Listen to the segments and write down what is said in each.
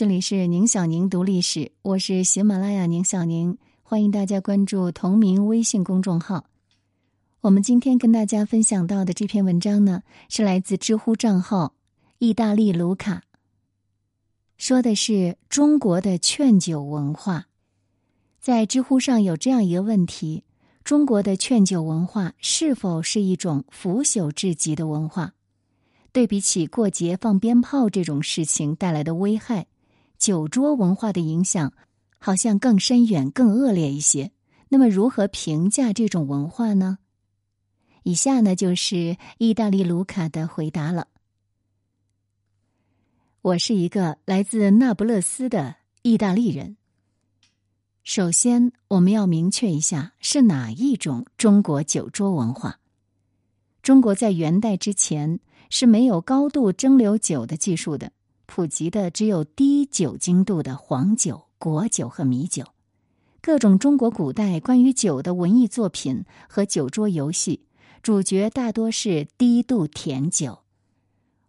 这里是宁小宁读历史，我是喜马拉雅宁小宁，欢迎大家关注同名微信公众号。我们今天跟大家分享到的这篇文章呢，是来自知乎账号“意大利卢卡”，说的是中国的劝酒文化。在知乎上有这样一个问题：中国的劝酒文化是否是一种腐朽至极的文化？对比起过节放鞭炮这种事情带来的危害。酒桌文化的影响好像更深远、更恶劣一些。那么，如何评价这种文化呢？以下呢就是意大利卢卡的回答了。我是一个来自那不勒斯的意大利人。首先，我们要明确一下是哪一种中国酒桌文化。中国在元代之前是没有高度蒸馏酒的技术的。普及的只有低酒精度的黄酒、果酒和米酒。各种中国古代关于酒的文艺作品和酒桌游戏，主角大多是低度甜酒。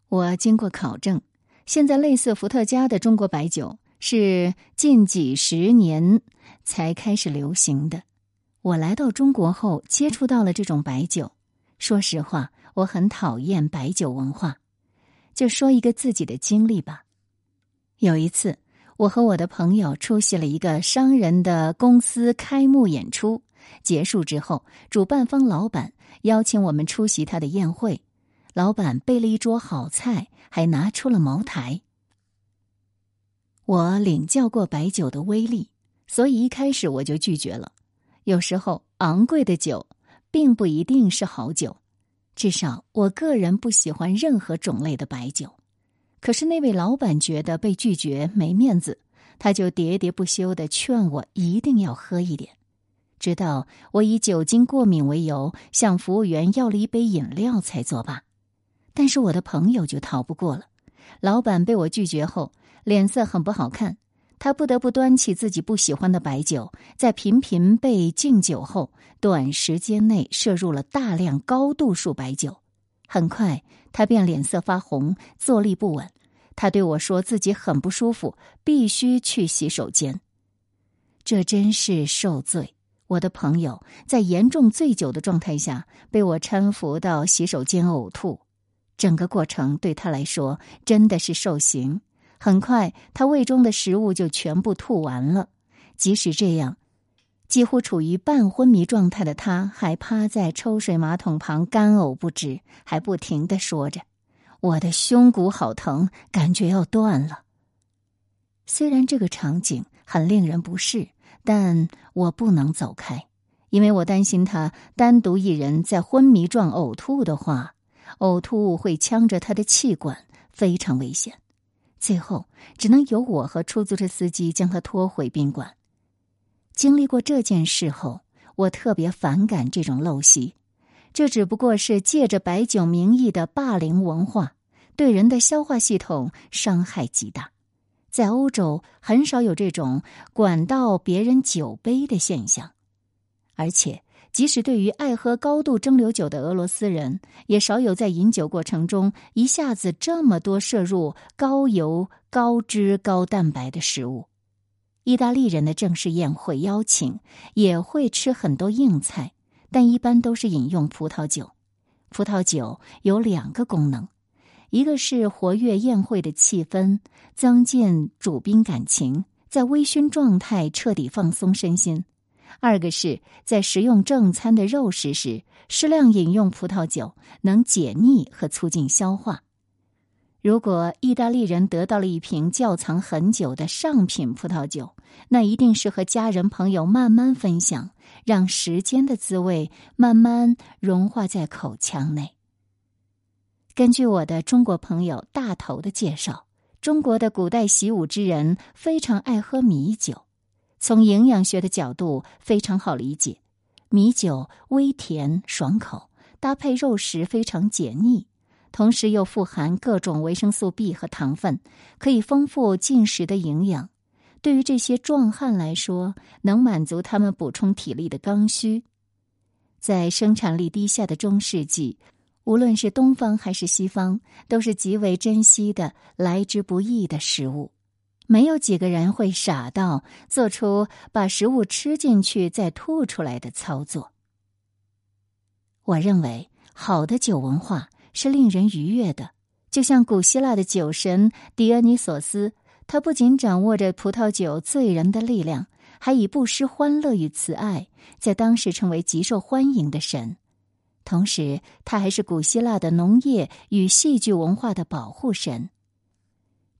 我经过考证，现在类似伏特加的中国白酒是近几十年才开始流行的。我来到中国后，接触到了这种白酒。说实话，我很讨厌白酒文化。就说一个自己的经历吧。有一次，我和我的朋友出席了一个商人的公司开幕演出，结束之后，主办方老板邀请我们出席他的宴会。老板备了一桌好菜，还拿出了茅台。我领教过白酒的威力，所以一开始我就拒绝了。有时候，昂贵的酒并不一定是好酒。至少我个人不喜欢任何种类的白酒，可是那位老板觉得被拒绝没面子，他就喋喋不休的劝我一定要喝一点，直到我以酒精过敏为由向服务员要了一杯饮料才作罢。但是我的朋友就逃不过了，老板被我拒绝后脸色很不好看。他不得不端起自己不喜欢的白酒，在频频被敬酒后，短时间内摄入了大量高度数白酒。很快，他便脸色发红，坐立不稳。他对我说自己很不舒服，必须去洗手间。这真是受罪！我的朋友在严重醉酒的状态下被我搀扶到洗手间呕吐，整个过程对他来说真的是受刑。很快，他胃中的食物就全部吐完了。即使这样，几乎处于半昏迷状态的他，还趴在抽水马桶旁干呕不止，还不停的说着：“我的胸骨好疼，感觉要断了。”虽然这个场景很令人不适，但我不能走开，因为我担心他单独一人在昏迷状呕吐的话，呕吐物会呛着他的气管，非常危险。最后，只能由我和出租车司机将他拖回宾馆。经历过这件事后，我特别反感这种陋习。这只不过是借着白酒名义的霸凌文化，对人的消化系统伤害极大。在欧洲，很少有这种管到别人酒杯的现象，而且。即使对于爱喝高度蒸馏酒的俄罗斯人，也少有在饮酒过程中一下子这么多摄入高油、高脂、高蛋白的食物。意大利人的正式宴会邀请也会吃很多硬菜，但一般都是饮用葡萄酒。葡萄酒有两个功能：一个是活跃宴会的气氛，增进主宾感情，在微醺状态彻底放松身心。二个是在食用正餐的肉食时，适量饮用葡萄酒能解腻和促进消化。如果意大利人得到了一瓶窖藏很久的上品葡萄酒，那一定是和家人朋友慢慢分享，让时间的滋味慢慢融化在口腔内。根据我的中国朋友大头的介绍，中国的古代习武之人非常爱喝米酒。从营养学的角度非常好理解，米酒微甜爽口，搭配肉食非常解腻，同时又富含各种维生素 B 和糖分，可以丰富进食的营养。对于这些壮汉来说，能满足他们补充体力的刚需。在生产力低下的中世纪，无论是东方还是西方，都是极为珍惜的来之不易的食物。没有几个人会傻到做出把食物吃进去再吐出来的操作。我认为，好的酒文化是令人愉悦的，就像古希腊的酒神狄俄尼索斯，他不仅掌握着葡萄酒醉人的力量，还以不失欢乐与慈爱，在当时成为极受欢迎的神。同时，他还是古希腊的农业与戏剧文化的保护神。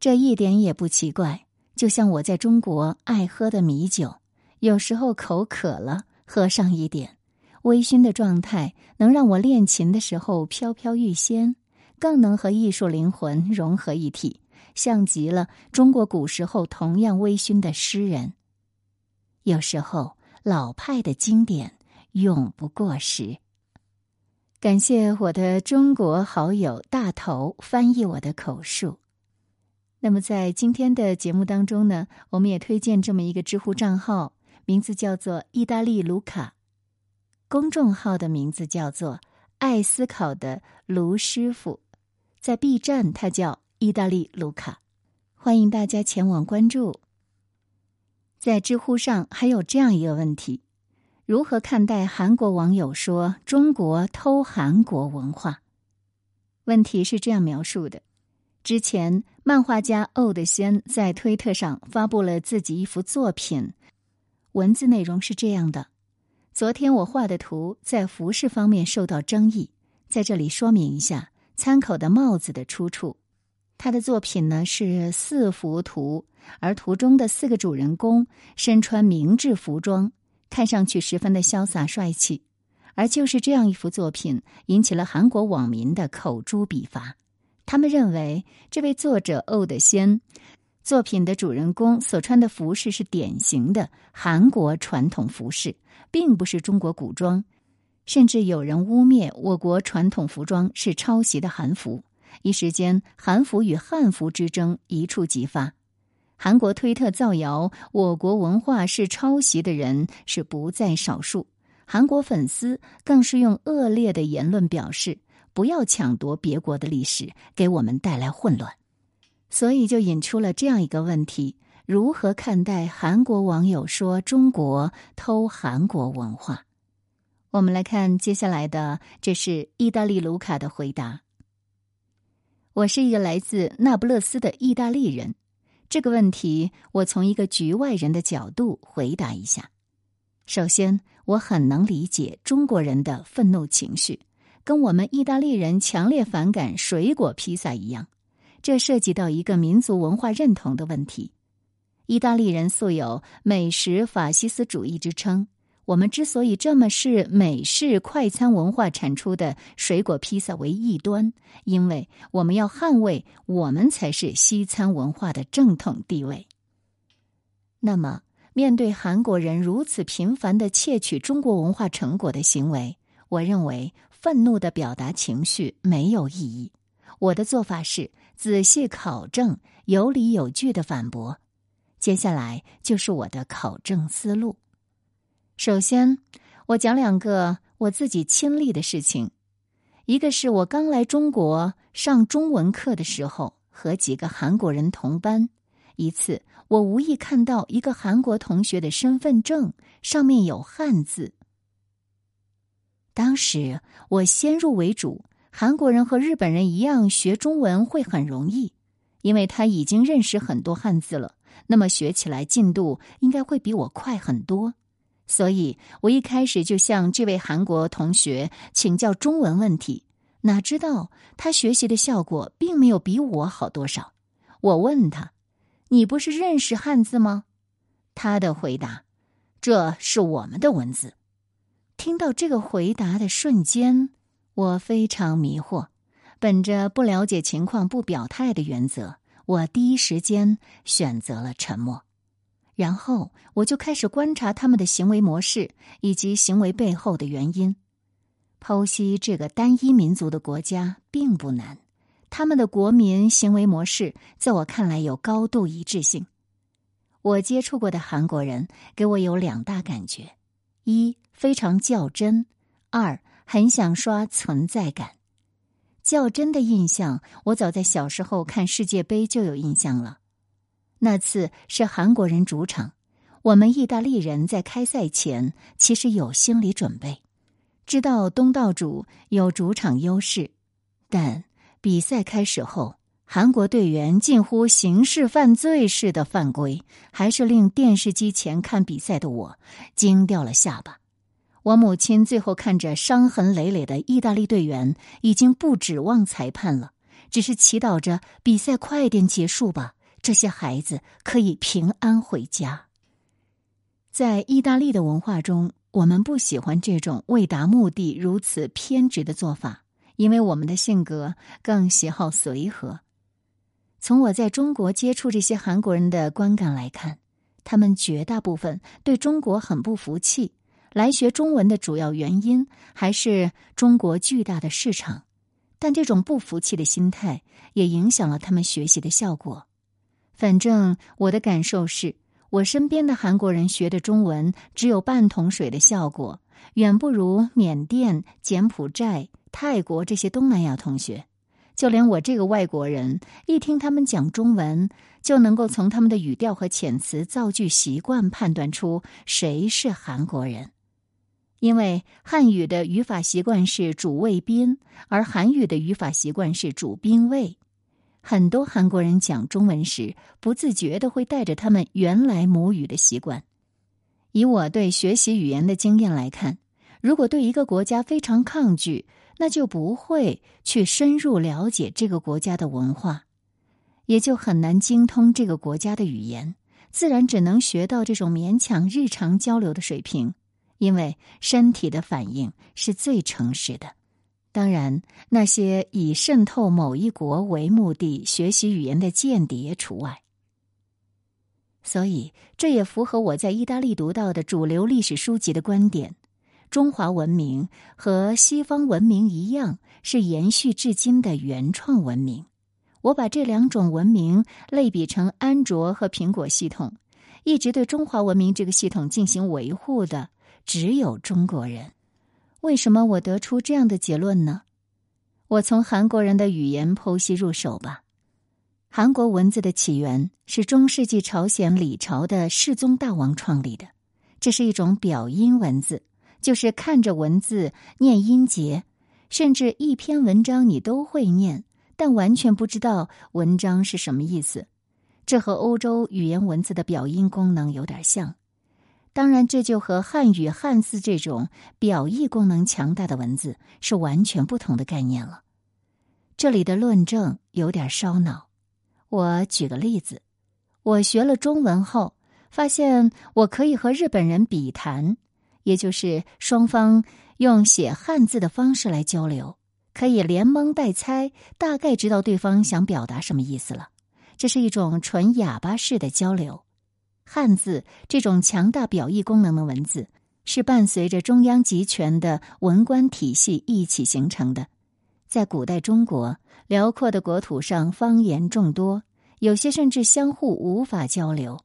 这一点也不奇怪，就像我在中国爱喝的米酒，有时候口渴了，喝上一点，微醺的状态能让我练琴的时候飘飘欲仙，更能和艺术灵魂融合一体，像极了中国古时候同样微醺的诗人。有时候，老派的经典永不过时。感谢我的中国好友大头翻译我的口述。那么，在今天的节目当中呢，我们也推荐这么一个知乎账号，名字叫做“意大利卢卡”，公众号的名字叫做“爱思考的卢师傅”，在 B 站他叫“意大利卢卡”，欢迎大家前往关注。在知乎上还有这样一个问题：如何看待韩国网友说中国偷韩国文化？问题是这样描述的。之前，漫画家欧德轩在推特上发布了自己一幅作品，文字内容是这样的：昨天我画的图在服饰方面受到争议，在这里说明一下参考的帽子的出处。他的作品呢是四幅图，而图中的四个主人公身穿明制服装，看上去十分的潇洒帅气。而就是这样一幅作品，引起了韩国网民的口诛笔伐。他们认为，这位作者欧德先作品的主人公所穿的服饰是典型的韩国传统服饰，并不是中国古装。甚至有人污蔑我国传统服装是抄袭的韩服，一时间韩服与汉服之争一触即发。韩国推特造谣我国文化是抄袭的人是不在少数，韩国粉丝更是用恶劣的言论表示。不要抢夺别国的历史，给我们带来混乱，所以就引出了这样一个问题：如何看待韩国网友说中国偷韩国文化？我们来看接下来的，这是意大利卢卡的回答。我是一个来自那不勒斯的意大利人，这个问题我从一个局外人的角度回答一下。首先，我很能理解中国人的愤怒情绪。跟我们意大利人强烈反感水果披萨一样，这涉及到一个民族文化认同的问题。意大利人素有“美食法西斯主义”之称。我们之所以这么视美式快餐文化产出的水果披萨为异端，因为我们要捍卫我们才是西餐文化的正统地位。那么，面对韩国人如此频繁的窃取中国文化成果的行为，我认为。愤怒的表达情绪没有意义。我的做法是仔细考证，有理有据的反驳。接下来就是我的考证思路。首先，我讲两个我自己亲历的事情。一个是我刚来中国上中文课的时候，和几个韩国人同班。一次，我无意看到一个韩国同学的身份证上面有汉字。当时我先入为主，韩国人和日本人一样学中文会很容易，因为他已经认识很多汉字了，那么学起来进度应该会比我快很多。所以我一开始就向这位韩国同学请教中文问题，哪知道他学习的效果并没有比我好多少。我问他：“你不是认识汉字吗？”他的回答：“这是我们的文字。”听到这个回答的瞬间，我非常迷惑。本着不了解情况不表态的原则，我第一时间选择了沉默。然后我就开始观察他们的行为模式以及行为背后的原因。剖析这个单一民族的国家并不难，他们的国民行为模式在我看来有高度一致性。我接触过的韩国人给我有两大感觉：一。非常较真，二很想刷存在感。较真的印象，我早在小时候看世界杯就有印象了。那次是韩国人主场，我们意大利人在开赛前其实有心理准备，知道东道主有主场优势，但比赛开始后。韩国队员近乎刑事犯罪似的犯规，还是令电视机前看比赛的我惊掉了下巴。我母亲最后看着伤痕累累的意大利队员，已经不指望裁判了，只是祈祷着比赛快点结束吧，这些孩子可以平安回家。在意大利的文化中，我们不喜欢这种为达目的如此偏执的做法，因为我们的性格更喜好随和。从我在中国接触这些韩国人的观感来看，他们绝大部分对中国很不服气。来学中文的主要原因还是中国巨大的市场，但这种不服气的心态也影响了他们学习的效果。反正我的感受是，我身边的韩国人学的中文只有半桶水的效果，远不如缅甸、柬埔寨、泰国这些东南亚同学。就连我这个外国人，一听他们讲中文，就能够从他们的语调和遣词造句习惯判断出谁是韩国人。因为汉语的语法习惯是主谓宾，而韩语的语法习惯是主宾谓。很多韩国人讲中文时，不自觉的会带着他们原来母语的习惯。以我对学习语言的经验来看，如果对一个国家非常抗拒，那就不会去深入了解这个国家的文化，也就很难精通这个国家的语言，自然只能学到这种勉强日常交流的水平。因为身体的反应是最诚实的，当然那些以渗透某一国为目的学习语言的间谍除外。所以，这也符合我在意大利读到的主流历史书籍的观点。中华文明和西方文明一样，是延续至今的原创文明。我把这两种文明类比成安卓和苹果系统，一直对中华文明这个系统进行维护的只有中国人。为什么我得出这样的结论呢？我从韩国人的语言剖析入手吧。韩国文字的起源是中世纪朝鲜李朝的世宗大王创立的，这是一种表音文字。就是看着文字念音节，甚至一篇文章你都会念，但完全不知道文章是什么意思。这和欧洲语言文字的表音功能有点像。当然，这就和汉语汉字这种表意功能强大的文字是完全不同的概念了。这里的论证有点烧脑。我举个例子：我学了中文后，发现我可以和日本人笔谈。也就是双方用写汉字的方式来交流，可以连蒙带猜，大概知道对方想表达什么意思了。这是一种纯哑巴式的交流。汉字这种强大表意功能的文字，是伴随着中央集权的文官体系一起形成的。在古代中国，辽阔的国土上方言众多，有些甚至相互无法交流。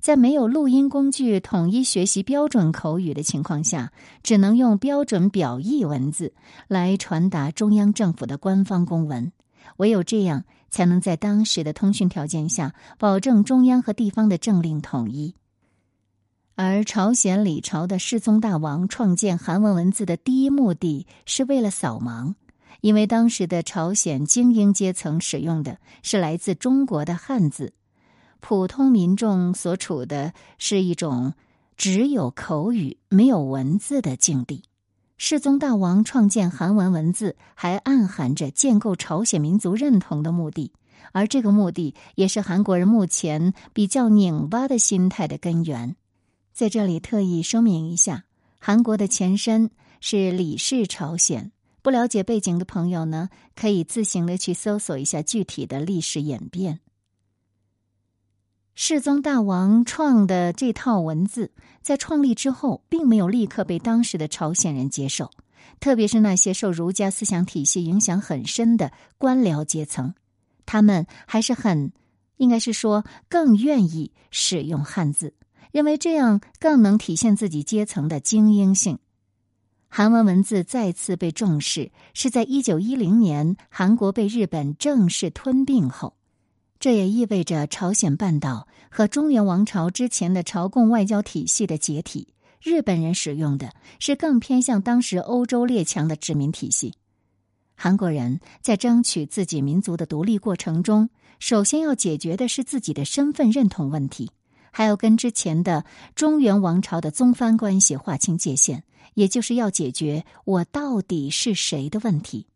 在没有录音工具统一学习标准口语的情况下，只能用标准表意文字来传达中央政府的官方公文。唯有这样，才能在当时的通讯条件下保证中央和地方的政令统一。而朝鲜李朝的世宗大王创建韩文文字的第一目的是为了扫盲，因为当时的朝鲜精英阶层使用的是来自中国的汉字。普通民众所处的是一种只有口语没有文字的境地。世宗大王创建韩文文字，还暗含着建构朝鲜民族认同的目的，而这个目的也是韩国人目前比较拧巴的心态的根源。在这里特意说明一下，韩国的前身是李氏朝鲜。不了解背景的朋友呢，可以自行的去搜索一下具体的历史演变。世宗大王创的这套文字，在创立之后，并没有立刻被当时的朝鲜人接受，特别是那些受儒家思想体系影响很深的官僚阶层，他们还是很，应该是说更愿意使用汉字，认为这样更能体现自己阶层的精英性。韩文文字再次被重视，是在一九一零年韩国被日本正式吞并后。这也意味着朝鲜半岛和中原王朝之前的朝贡外交体系的解体。日本人使用的是更偏向当时欧洲列强的殖民体系。韩国人在争取自己民族的独立过程中，首先要解决的是自己的身份认同问题，还要跟之前的中原王朝的宗藩关系划清界限，也就是要解决我到底是谁的问题。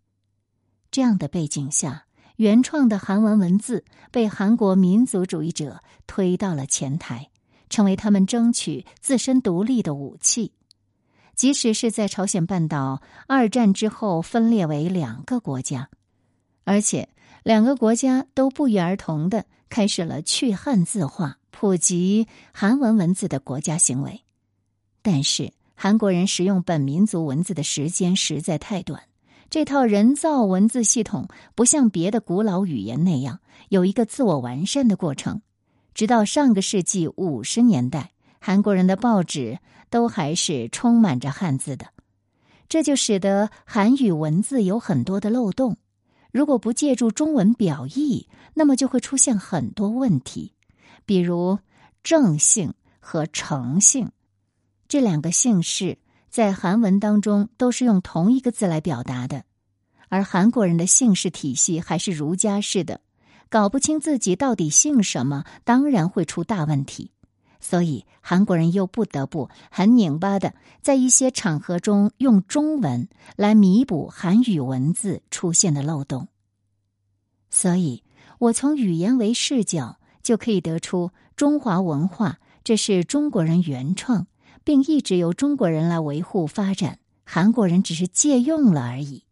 这样的背景下，原创的韩文文字被韩国民族主义者推到了前台。成为他们争取自身独立的武器，即使是在朝鲜半岛二战之后分裂为两个国家，而且两个国家都不约而同的开始了去汉字化、普及韩文文字的国家行为。但是韩国人使用本民族文字的时间实在太短，这套人造文字系统不像别的古老语言那样有一个自我完善的过程。直到上个世纪五十年代，韩国人的报纸都还是充满着汉字的，这就使得韩语文字有很多的漏洞。如果不借助中文表意，那么就会出现很多问题，比如正姓和成姓这两个姓氏在韩文当中都是用同一个字来表达的，而韩国人的姓氏体系还是儒家式的。搞不清自己到底姓什么，当然会出大问题。所以韩国人又不得不很拧巴的，在一些场合中用中文来弥补韩语文字出现的漏洞。所以，我从语言为视角就可以得出，中华文化这是中国人原创，并一直由中国人来维护发展，韩国人只是借用了而已。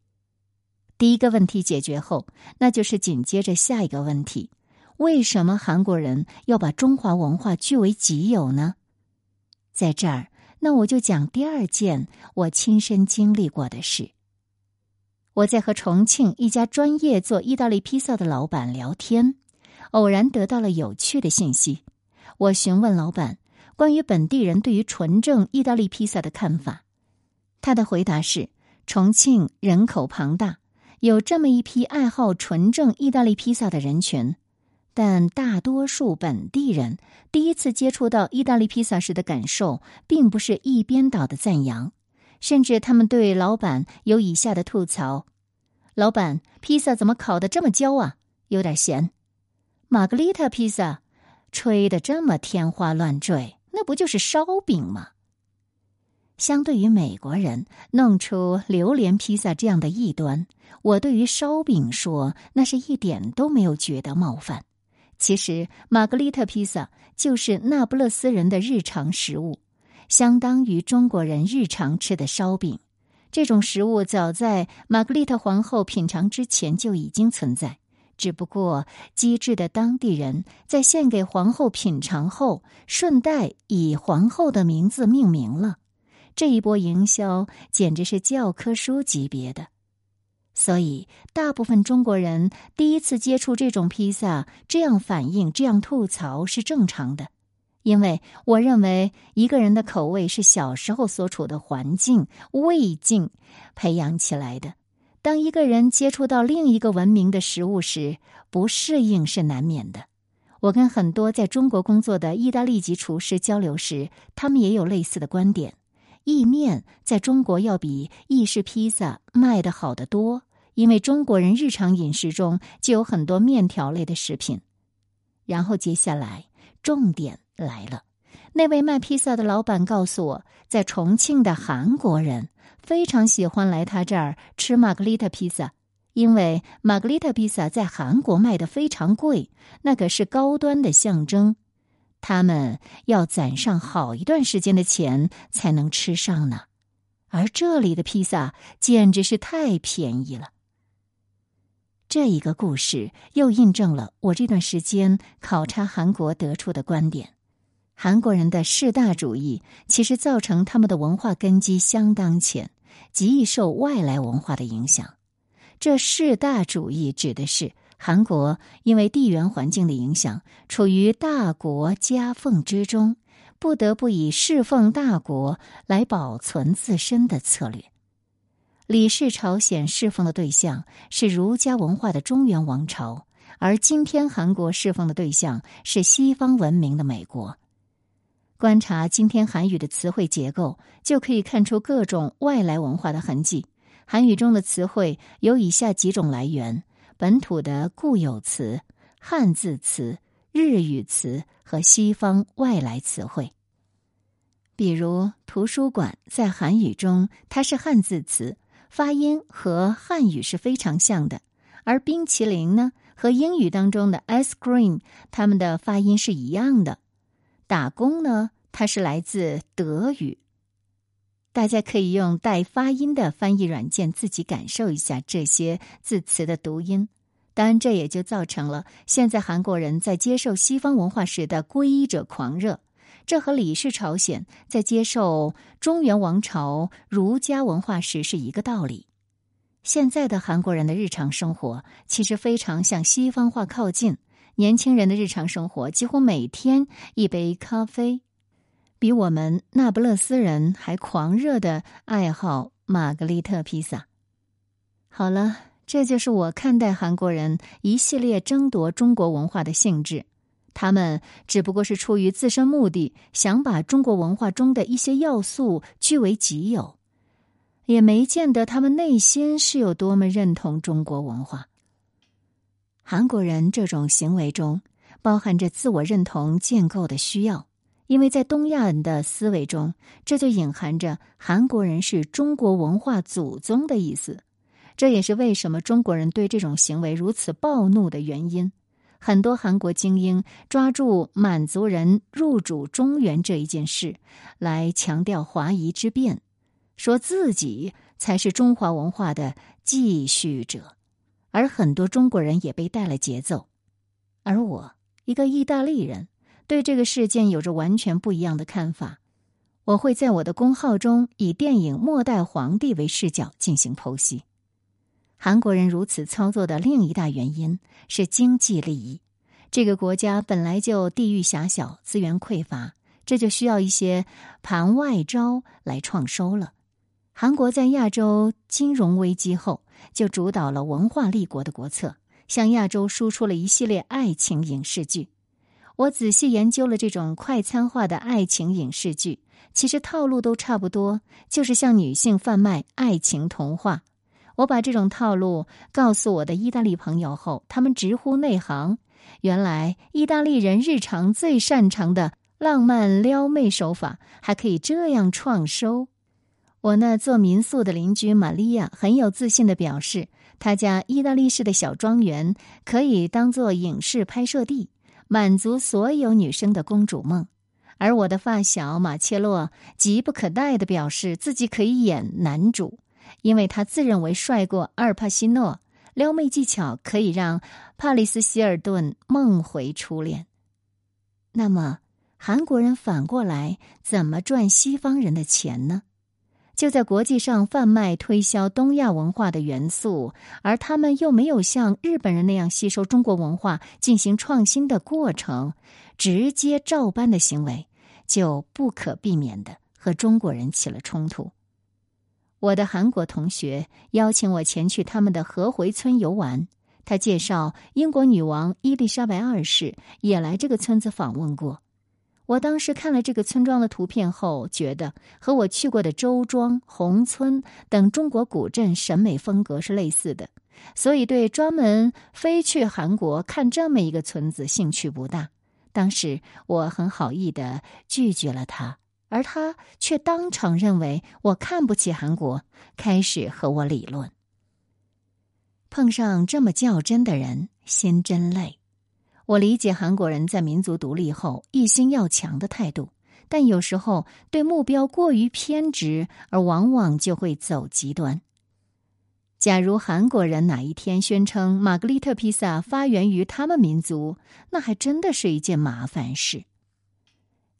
第一个问题解决后，那就是紧接着下一个问题：为什么韩国人要把中华文化据为己有呢？在这儿，那我就讲第二件我亲身经历过的事。我在和重庆一家专业做意大利披萨的老板聊天，偶然得到了有趣的信息。我询问老板关于本地人对于纯正意大利披萨的看法，他的回答是：重庆人口庞大。有这么一批爱好纯正意大利披萨的人群，但大多数本地人第一次接触到意大利披萨时的感受，并不是一边倒的赞扬，甚至他们对老板有以下的吐槽：“老板，披萨怎么烤的这么焦啊？有点咸。”“玛格丽特披萨，吹的这么天花乱坠，那不就是烧饼吗？”相对于美国人弄出榴莲披萨这样的异端，我对于烧饼说那是一点都没有觉得冒犯。其实，玛格丽特披萨就是那不勒斯人的日常食物，相当于中国人日常吃的烧饼。这种食物早在玛格丽特皇后品尝之前就已经存在，只不过机智的当地人在献给皇后品尝后，顺带以皇后的名字命名了。这一波营销简直是教科书级别的，所以大部分中国人第一次接触这种披萨，这样反应、这样吐槽是正常的。因为我认为一个人的口味是小时候所处的环境、胃境培养起来的。当一个人接触到另一个文明的食物时，不适应是难免的。我跟很多在中国工作的意大利籍厨师交流时，他们也有类似的观点。意面在中国要比意式披萨卖的好得多，因为中国人日常饮食中就有很多面条类的食品。然后接下来重点来了，那位卖披萨的老板告诉我，在重庆的韩国人非常喜欢来他这儿吃玛格丽特披萨，因为玛格丽特披萨在韩国卖的非常贵，那可是高端的象征。他们要攒上好一段时间的钱才能吃上呢，而这里的披萨简直是太便宜了。这一个故事又印证了我这段时间考察韩国得出的观点：韩国人的士大主义其实造成他们的文化根基相当浅，极易受外来文化的影响。这士大主义指的是。韩国因为地缘环境的影响，处于大国夹缝之中，不得不以侍奉大国来保存自身的策略。李氏朝鲜侍奉的对象是儒家文化的中原王朝，而今天韩国侍奉的对象是西方文明的美国。观察今天韩语的词汇结构，就可以看出各种外来文化的痕迹。韩语中的词汇有以下几种来源：本土的固有词、汉字词、日语词和西方外来词汇。比如“图书馆”在韩语中它是汉字词，发音和汉语是非常像的；而“冰淇淋”呢，和英语当中的 “ice cream” 它们的发音是一样的。打工呢，它是来自德语。大家可以用带发音的翻译软件自己感受一下这些字词的读音。当然，这也就造成了现在韩国人在接受西方文化时的皈依者狂热。这和李氏朝鲜在接受中原王朝儒家文化时是一个道理。现在的韩国人的日常生活其实非常向西方化靠近。年轻人的日常生活几乎每天一杯咖啡，比我们那不勒斯人还狂热的爱好玛格丽特披萨。好了，这就是我看待韩国人一系列争夺中国文化的性质。他们只不过是出于自身目的，想把中国文化中的一些要素据为己有，也没见得他们内心是有多么认同中国文化。韩国人这种行为中包含着自我认同建构的需要，因为在东亚人的思维中，这就隐含着韩国人是中国文化祖宗的意思。这也是为什么中国人对这种行为如此暴怒的原因。很多韩国精英抓住满族人入主中原这一件事来强调华夷之辩，说自己才是中华文化的继续者。而很多中国人也被带了节奏，而我一个意大利人对这个事件有着完全不一样的看法。我会在我的公号中以电影《末代皇帝》为视角进行剖析。韩国人如此操作的另一大原因是经济利益。这个国家本来就地域狭小，资源匮乏，这就需要一些盘外招来创收了。韩国在亚洲金融危机后。就主导了文化立国的国策，向亚洲输出了一系列爱情影视剧。我仔细研究了这种快餐化的爱情影视剧，其实套路都差不多，就是向女性贩卖爱情童话。我把这种套路告诉我的意大利朋友后，他们直呼内行。原来意大利人日常最擅长的浪漫撩妹手法，还可以这样创收。我那做民宿的邻居玛利亚很有自信的表示，他家意大利式的小庄园可以当做影视拍摄地，满足所有女生的公主梦。而我的发小马切洛急不可待的表示自己可以演男主，因为他自认为帅过阿尔帕西诺，撩妹技巧可以让帕里斯希尔顿梦回初恋。那么，韩国人反过来怎么赚西方人的钱呢？就在国际上贩卖推销东亚文化的元素，而他们又没有像日本人那样吸收中国文化进行创新的过程，直接照搬的行为，就不可避免的和中国人起了冲突。我的韩国同学邀请我前去他们的河回村游玩，他介绍英国女王伊丽莎白二世也来这个村子访问过。我当时看了这个村庄的图片后，觉得和我去过的周庄、宏村等中国古镇审美风格是类似的，所以对专门飞去韩国看这么一个村子兴趣不大。当时我很好意的拒绝了他，而他却当场认为我看不起韩国，开始和我理论。碰上这么较真的人，心真累。我理解韩国人在民族独立后一心要强的态度，但有时候对目标过于偏执，而往往就会走极端。假如韩国人哪一天宣称玛格丽特披萨发源于他们民族，那还真的是一件麻烦事。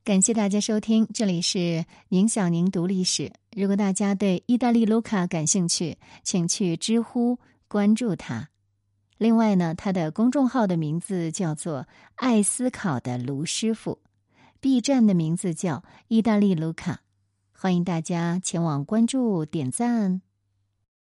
感谢大家收听，这里是宁小宁读历史。如果大家对意大利卢卡感兴趣，请去知乎关注他。另外呢，他的公众号的名字叫做“爱思考的卢师傅 ”，B 站的名字叫“意大利卢卡”，欢迎大家前往关注点赞。